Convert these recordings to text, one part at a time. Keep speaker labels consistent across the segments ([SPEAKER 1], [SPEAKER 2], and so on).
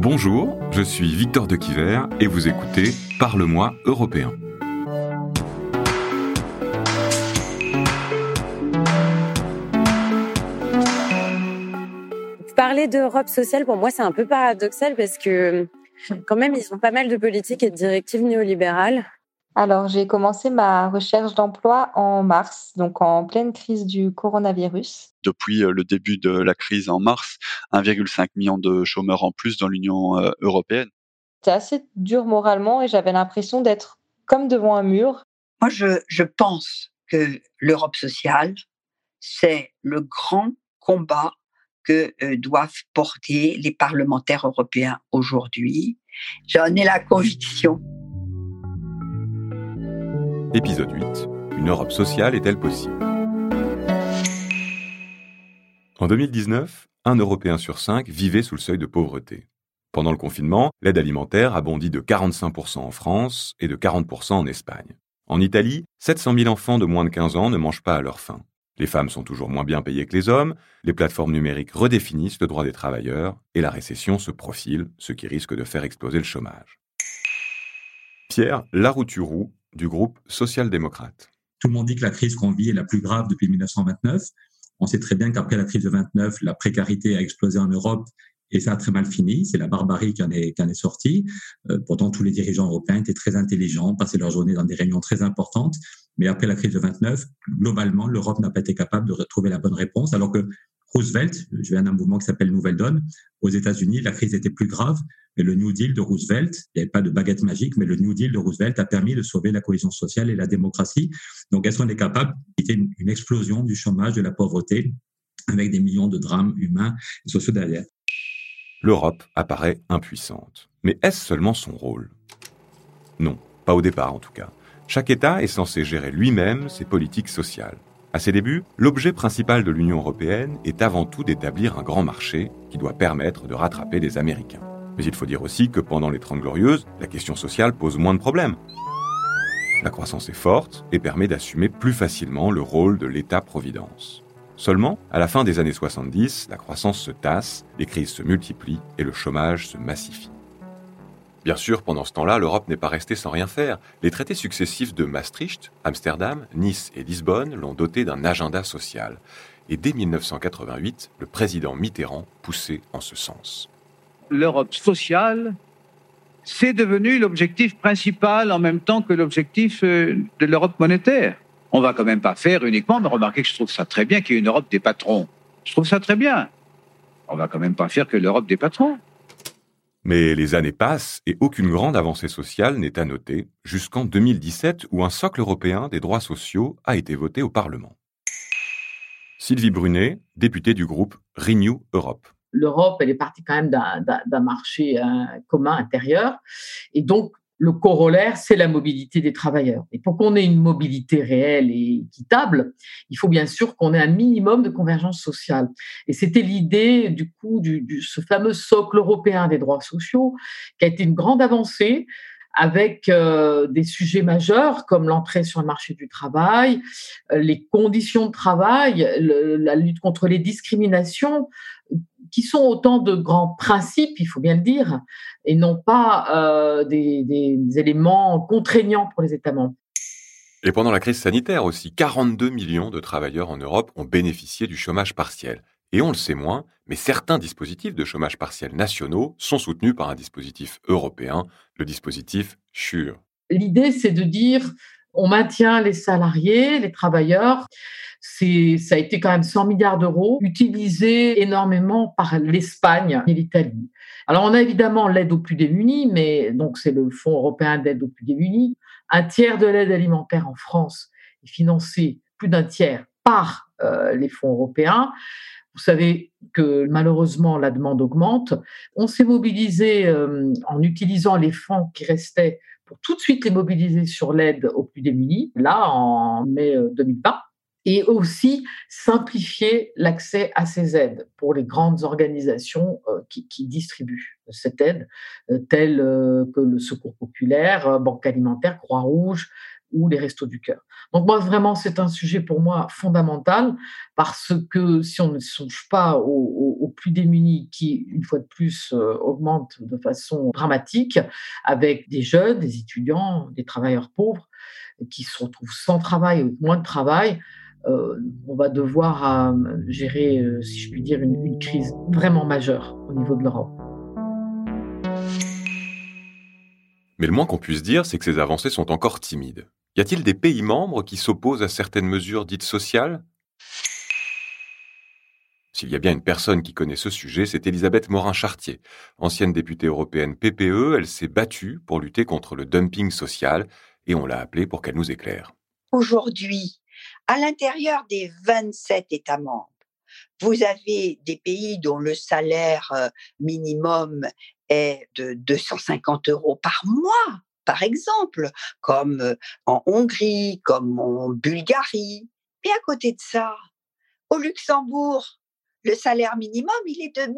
[SPEAKER 1] Bonjour, je suis Victor de Quiver et vous écoutez Parle-moi européen.
[SPEAKER 2] Parler d'Europe sociale, pour moi, c'est un peu paradoxal parce que quand même, ils ont pas mal de politiques et de directives néolibérales.
[SPEAKER 3] Alors, j'ai commencé ma recherche d'emploi en mars, donc en pleine crise du coronavirus.
[SPEAKER 4] Depuis euh, le début de la crise en mars, 1,5 million de chômeurs en plus dans l'Union euh, européenne.
[SPEAKER 3] C'était assez dur moralement et j'avais l'impression d'être comme devant un mur.
[SPEAKER 5] Moi, je, je pense que l'Europe sociale, c'est le grand combat que euh, doivent porter les parlementaires européens aujourd'hui. J'en ai la conviction.
[SPEAKER 1] Épisode 8. Une Europe sociale est-elle possible? En 2019, un Européen sur cinq vivait sous le seuil de pauvreté. Pendant le confinement, l'aide alimentaire a bondi de 45% en France et de 40% en Espagne. En Italie, 700 000 enfants de moins de 15 ans ne mangent pas à leur faim. Les femmes sont toujours moins bien payées que les hommes, les plateformes numériques redéfinissent le droit des travailleurs et la récession se profile, ce qui risque de faire exploser le chômage. Pierre Larouturou du groupe social-démocrate.
[SPEAKER 6] Tout le monde dit que la crise qu'on vit est la plus grave depuis 1929. On sait très bien qu'après la crise de 29, la précarité a explosé en Europe et ça a très mal fini. C'est la barbarie qui en est, sortie. Euh, pourtant, tous les dirigeants européens étaient très intelligents, passaient leur journée dans des réunions très importantes. Mais après la crise de 29, globalement, l'Europe n'a pas été capable de retrouver la bonne réponse, alors que Roosevelt, je viens d'un mouvement qui s'appelle Nouvelle Donne, aux États-Unis, la crise était plus grave, mais le New Deal de Roosevelt, il n'y avait pas de baguette magique, mais le New Deal de Roosevelt a permis de sauver la cohésion sociale et la démocratie. Donc, est-ce qu'on est capable d'éviter une explosion du chômage, de la pauvreté, avec des millions de drames humains et sociaux derrière?
[SPEAKER 1] L'Europe apparaît impuissante. Mais est-ce seulement son rôle? Non, pas au départ en tout cas. Chaque État est censé gérer lui-même ses politiques sociales. À ses débuts, l'objet principal de l'Union européenne est avant tout d'établir un grand marché qui doit permettre de rattraper les Américains. Mais il faut dire aussi que pendant les Trente Glorieuses, la question sociale pose moins de problèmes. La croissance est forte et permet d'assumer plus facilement le rôle de l'État-providence. Seulement, à la fin des années 70, la croissance se tasse, les crises se multiplient et le chômage se massifie. Bien sûr, pendant ce temps-là, l'Europe n'est pas restée sans rien faire. Les traités successifs de Maastricht, Amsterdam, Nice et Lisbonne l'ont doté d'un agenda social. Et dès 1988, le président Mitterrand poussait en ce sens.
[SPEAKER 7] L'Europe sociale, c'est devenu l'objectif principal en même temps que l'objectif euh, de l'Europe monétaire. On va quand même pas faire uniquement, mais remarquez que je trouve ça très bien qu'il y ait une Europe des patrons. Je trouve ça très bien. On va quand même pas faire que l'Europe des patrons.
[SPEAKER 1] Mais les années passent et aucune grande avancée sociale n'est à noter jusqu'en 2017 où un socle européen des droits sociaux a été voté au Parlement. Sylvie Brunet, députée du groupe Renew Europe.
[SPEAKER 8] L'Europe, elle est partie quand même d'un marché euh, commun intérieur. Et donc, le corollaire, c'est la mobilité des travailleurs. Et pour qu'on ait une mobilité réelle et équitable, il faut bien sûr qu'on ait un minimum de convergence sociale. Et c'était l'idée, du coup, du, ce fameux socle européen des droits sociaux, qui a été une grande avancée avec euh, des sujets majeurs comme l'entrée sur le marché du travail, euh, les conditions de travail, la lutte contre les discriminations, qui sont autant de grands principes, il faut bien le dire, et non pas euh, des, éléments contraignants pour les États membres.
[SPEAKER 1] Et pendant la crise sanitaire aussi, 42 millions de travailleurs en Europe ont bénéficié du chômage partiel. Et on le sait moins, mais certains dispositifs de chômage partiel nationaux sont soutenus par un dispositif européen, le dispositif SURE.
[SPEAKER 8] L'idée, c'est de dire on maintient les salariés, les travailleurs. C'est, ça a été quand même 100 milliards d'euros utilisés énormément par l'Espagne et l'Italie. Alors, on a évidemment l'aide aux plus démunis, mais donc c'est le Fonds européen d'aide aux plus démunis. Un tiers de l'aide alimentaire en France est financé, plus d'un tiers, par euh, les fonds européens. Vous savez que malheureusement la demande augmente. On s'est mobilisé euh, en utilisant les fonds qui restaient pour tout de suite les mobiliser sur l'aide aux plus démunis, là en mai 2020 euh, et aussi simplifier l'accès à ces aides pour les grandes organisations euh, qui, distribuent cette aide, euh, telles que le Secours populaire, Banque alimentaire, Croix-Rouge, ou les restos du cœur. Donc moi, vraiment, c'est un sujet pour moi fondamental parce que si on ne songe pas aux, plus démunis qui, une fois de plus, euh, augmentent de façon dramatique avec des jeunes, des étudiants, des travailleurs pauvres qui se retrouvent sans travail ou moins de travail, euh, on va devoir euh, gérer, si je puis dire, une crise vraiment majeure au niveau de l'Europe.
[SPEAKER 1] Mais le moins qu'on puisse dire, c'est que ces avancées sont encore timides. Y a-t-il des pays membres qui s'opposent à certaines mesures dites sociales? S'il y a bien une personne qui connaît ce sujet, c'est Elisabeth Morin-Chartier. Ancienne députée européenne PPE, elle s'est battue pour lutter contre le dumping social et on l'a appelée pour qu'elle nous éclaire.
[SPEAKER 5] Aujourd'hui, à l'intérieur des 27 États membres, vous avez des pays dont le salaire euh, minimum est de 250 euros par mois par exemple, comme en Hongrie, comme en Bulgarie. Et à côté de ça, au Luxembourg, le salaire minimum, il est de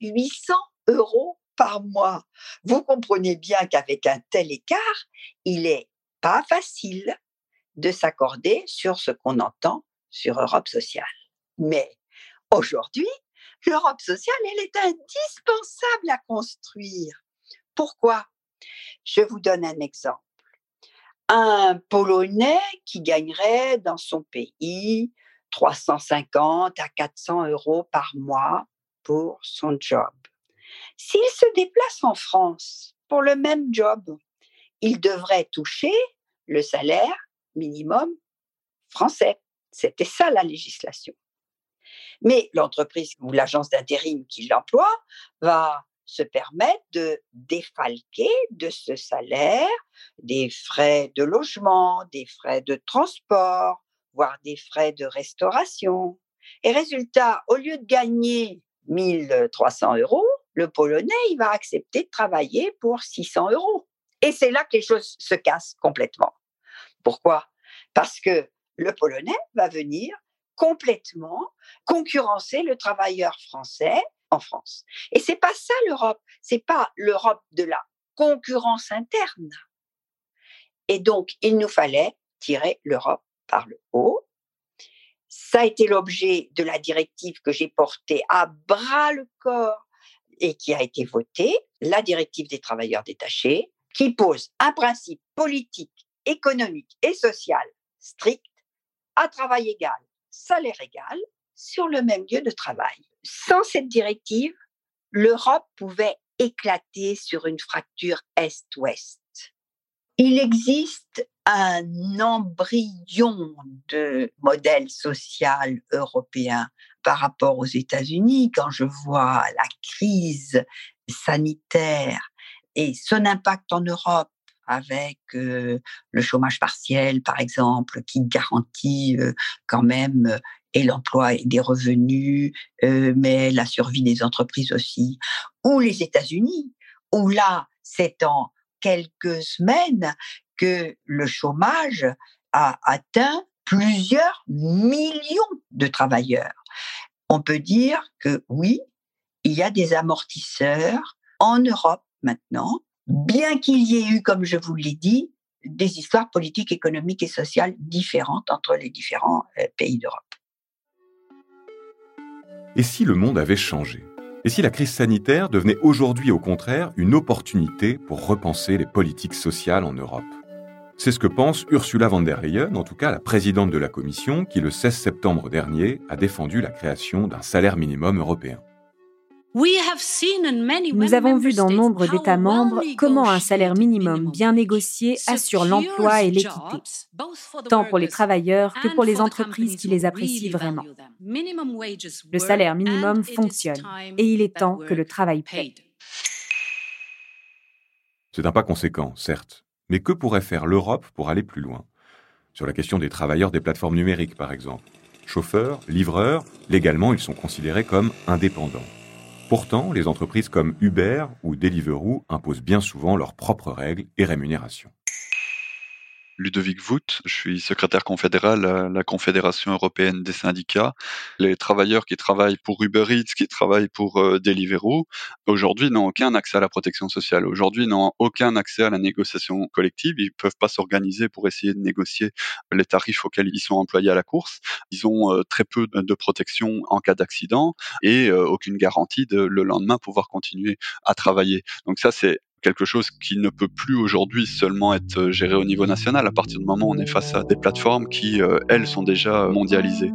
[SPEAKER 5] 1800 euros par mois. Vous comprenez bien qu'avec un tel écart, il n'est pas facile de s'accorder sur ce qu'on entend sur Europe sociale. Mais aujourd'hui, l'Europe sociale, elle est indispensable à construire. Pourquoi? Je vous donne un exemple. Un Polonais qui gagnerait dans son pays 350 à 400 euros par mois pour son job. S'il se déplace en France pour le même job, il devrait toucher le salaire minimum français. C'était ça la législation. Mais l'entreprise ou l'agence d'intérim qui l'emploie va se permettre de défalquer de ce salaire des frais de logement, des frais de transport, voire des frais de restauration. Et résultat, au lieu de gagner 1300 euros, le Polonais, il va accepter de travailler pour 600 euros. Et c'est là que les choses se cassent complètement. Pourquoi? Parce que le Polonais va venir complètement concurrencer le travailleur français en France. Et c'est pas ça l'Europe, c'est pas l'Europe de la concurrence interne. Et donc, il nous fallait tirer l'Europe par le haut. Ça a été l'objet de la directive que j'ai portée à bras le corps et qui a été votée, la directive des travailleurs détachés, qui pose un principe politique, économique et social strict à travail égal, salaire égal, sur le même lieu de travail sans cette directive, l'Europe pouvait éclater sur une fracture Est-Ouest. Il existe un embryon de modèle social européen par rapport aux États-Unis quand je vois la crise sanitaire et son impact en Europe avec euh, le chômage partiel, par exemple, qui garantit euh, quand même et l'emploi et des revenus, euh, mais la survie des entreprises aussi, ou les États-Unis, où là, c'est en quelques semaines que le chômage a atteint plusieurs millions de travailleurs. On peut dire que oui, il y a des amortisseurs en Europe maintenant, bien qu'il y ait eu, comme je vous l'ai dit, des histoires politiques, économiques et sociales différentes entre les différents euh, pays d'Europe.
[SPEAKER 1] Et si le monde avait changé? Et si la crise sanitaire devenait aujourd'hui au contraire une opportunité pour repenser les politiques sociales en Europe? C'est ce que pense Ursula von der Leyen, en tout cas la présidente de la Commission, qui le 16 septembre dernier a défendu la création d'un salaire minimum européen.
[SPEAKER 9] Nous avons vu dans nombre d'États membres comment un salaire minimum bien négocié assure l'emploi et l'équité, tant pour les travailleurs que pour les entreprises qui les apprécient vraiment. Le salaire minimum fonctionne et il est temps que le travail paye.
[SPEAKER 1] C'est un pas conséquent, certes, mais que pourrait faire l'Europe pour aller plus loin? Sur la question des travailleurs des plateformes numériques, par exemple. Chauffeurs, livreurs, légalement, ils sont considérés comme indépendants. Pourtant, les entreprises comme Uber ou Deliveroo imposent bien souvent leurs propres règles et rémunérations.
[SPEAKER 4] Ludovic Vout, je suis secrétaire confédéral à la Confédération européenne des syndicats. Les travailleurs qui travaillent pour Uber Eats, qui travaillent pour euh, Deliveroo, aujourd'hui n'ont aucun accès à la protection sociale. Aujourd'hui n'ont aucun accès à la négociation collective. Ils peuvent pas s'organiser pour essayer de négocier les tarifs auxquels ils sont employés à la course. Ils ont euh, très peu de protection en cas d'accident et euh, aucune garantie de le lendemain pouvoir continuer à travailler. Donc ça, c'est quelque chose qui ne peut plus aujourd'hui seulement être euh, géré au niveau national à partir du moment où on est face à des plateformes qui, euh, elles, sont déjà mondialisées.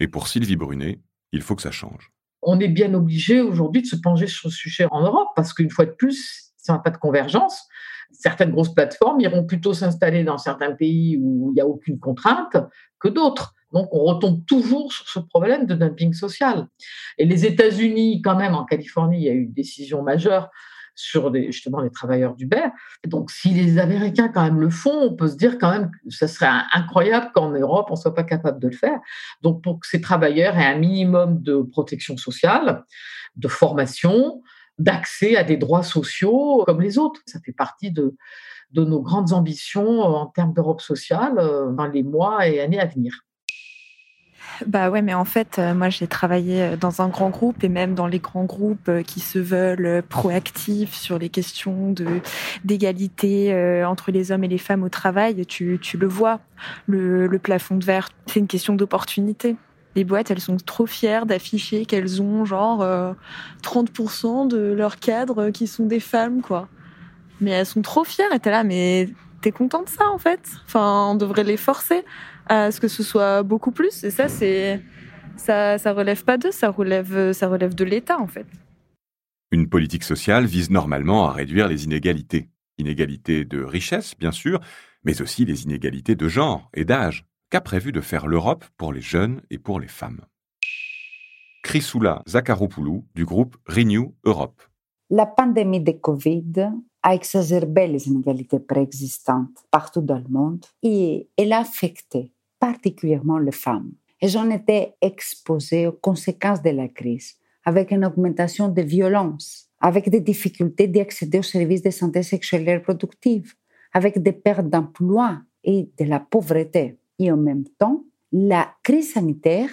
[SPEAKER 1] Et pour Sylvie Brunet, il faut que ça change.
[SPEAKER 8] On est bien obligé aujourd'hui de se pencher sur ce sujet en Europe parce qu'une fois de plus, si on n'a pas de convergence, certaines grosses plateformes iront plutôt s'installer dans certains pays où il n'y a aucune contrainte que d'autres. Donc, on retombe toujours sur ce problème de dumping social. Et les États-Unis, quand même, en Californie, il y a eu une décision majeure sur justement les travailleurs d'Uber. Donc, si les Américains quand même le font, on peut se dire quand même que ce serait incroyable qu'en Europe, on ne soit pas capable de le faire. Donc, pour que ces travailleurs aient un minimum de protection sociale, de formation, d'accès à des droits sociaux comme les autres. Ça fait partie de, nos grandes ambitions en termes d'Europe sociale euh, dans les mois et années à venir.
[SPEAKER 10] Bah ouais, mais en fait, euh, moi j'ai travaillé euh, dans un grand groupe et même dans les grands groupes euh, qui se veulent proactifs sur les questions de d'égalité entre les hommes et les femmes au travail. Tu, tu le vois, le, plafond de verre, c'est une question d'opportunité. Les boîtes, elles sont trop fières d'afficher qu'elles ont genre 30% de leurs cadres qui sont des femmes, quoi. Mais elles sont trop fières et t'es là, mais t'es content de ça en fait? Enfin, on devrait les forcer à ce que ce soit beaucoup plus. Et ça, c'est ça, ça relève pas d'eux, ça relève, ça relève de l'État en fait.
[SPEAKER 1] Une politique sociale vise normalement à réduire les inégalités. Inégalités de richesse, bien sûr, mais aussi les inégalités de genre et d'âge. Qu'a prévu de faire l'Europe pour les jeunes et pour les femmes? Chrysoula Zakharopoulou du groupe Renew Europe.
[SPEAKER 11] La pandémie de Covid a exacerbé les inégalités préexistantes partout dans le monde et elle a affecté particulièrement les femmes. Elles ont été exposées aux conséquences de la crise, avec une augmentation des violences, avec des difficultés d'accéder aux services de santé sexuelle et reproductive, avec des pertes d'emploi et de la pauvreté. Et en même temps, la crise sanitaire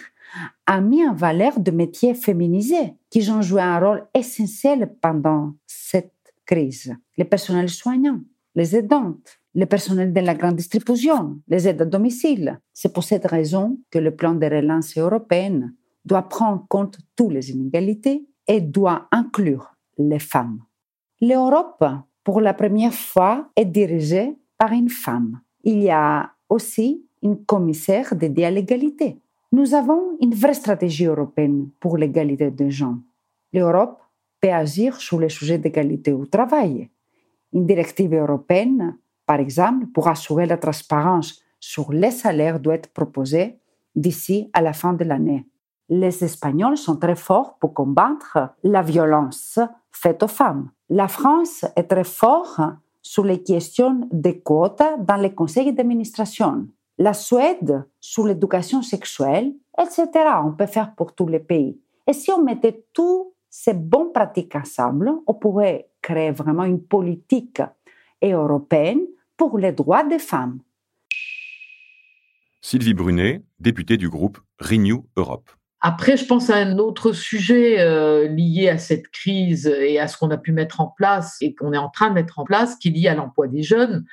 [SPEAKER 11] a mis en valeur des métiers féminisés qui ont joué un rôle essentiel pendant cette crise. Les personnels soignants, les aidantes, le personnel de la grande distribution, les aides à domicile. C'est pour cette raison que le plan de relance européenne doit prendre en compte toutes les inégalités et doit inclure les femmes. L'Europe, pour la première fois, est dirigée par une femme. Il y a aussi une commissaire dédiée à l'égalité. Nous avons une vraie stratégie européenne pour l'égalité des gens. L'Europe peut agir sur les sujets d'égalité au travail. Une directive européenne par exemple, pour assurer la transparence sur les salaires doit être proposée d'ici à la fin de l'année. Les Espagnols sont très forts pour combattre la violence faite aux femmes. La France est très forte sur les questions des quotes dans les conseils d'administration. La Suède sur l'éducation sexuelle, etc. On peut faire pour tous les pays. Et si on mettait toutes ces bonnes pratiques ensemble, on pourrait créer vraiment une politique européenne pour les droits des femmes.
[SPEAKER 1] Sylvie Brunet, députée du groupe Renew Europe.
[SPEAKER 8] Après, je pense à un autre sujet euh, lié à cette crise et à ce qu'on a pu mettre en place et qu'on est en train de mettre en place, qui est lié à l'emploi des jeunes.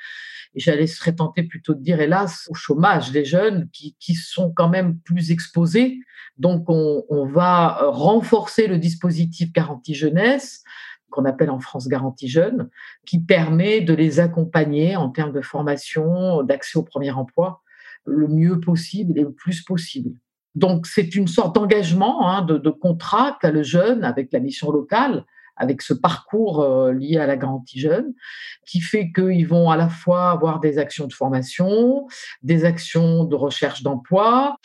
[SPEAKER 8] Et j'allais serais tenter plutôt de dire, hélas, au chômage des jeunes qui, qui sont quand même plus exposés. Donc, on, on va renforcer le dispositif garantie jeunesse qu'on appelle en France Garantie Jeune, qui permet de les accompagner en termes de formation, d'accès au premier emploi, le mieux possible et le plus possible. Donc c'est une sorte d'engagement, hein, de, contrat qu'a le jeune avec la mission locale, avec ce parcours euh, lié à la garantie jeune, qui fait qu'ils vont à la fois avoir des actions de formation, des actions de recherche d'emploi.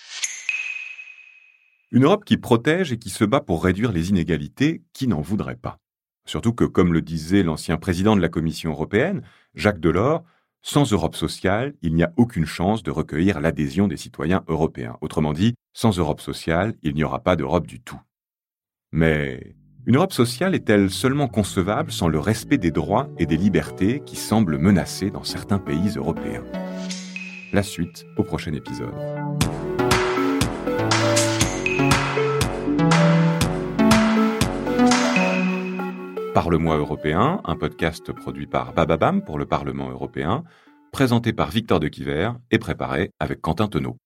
[SPEAKER 1] Une Europe qui protège et qui se bat pour réduire les inégalités, qui n'en voudrait pas Surtout que, comme le disait l'ancien président de la Commission européenne, Jacques Delors, sans Europe sociale, il n'y a aucune chance de recueillir l'adhésion des citoyens européens. Autrement dit, sans Europe sociale, il n'y aura pas d'Europe du tout. Mais Une Europe sociale est-elle seulement concevable sans le respect des droits et des libertés qui semblent menacés dans certains pays européens? La suite au prochain épisode. Parle-moi européen, un podcast produit par Bababam pour le Parlement européen, présenté par Victor de Quiver et préparé avec Quentin Tenot.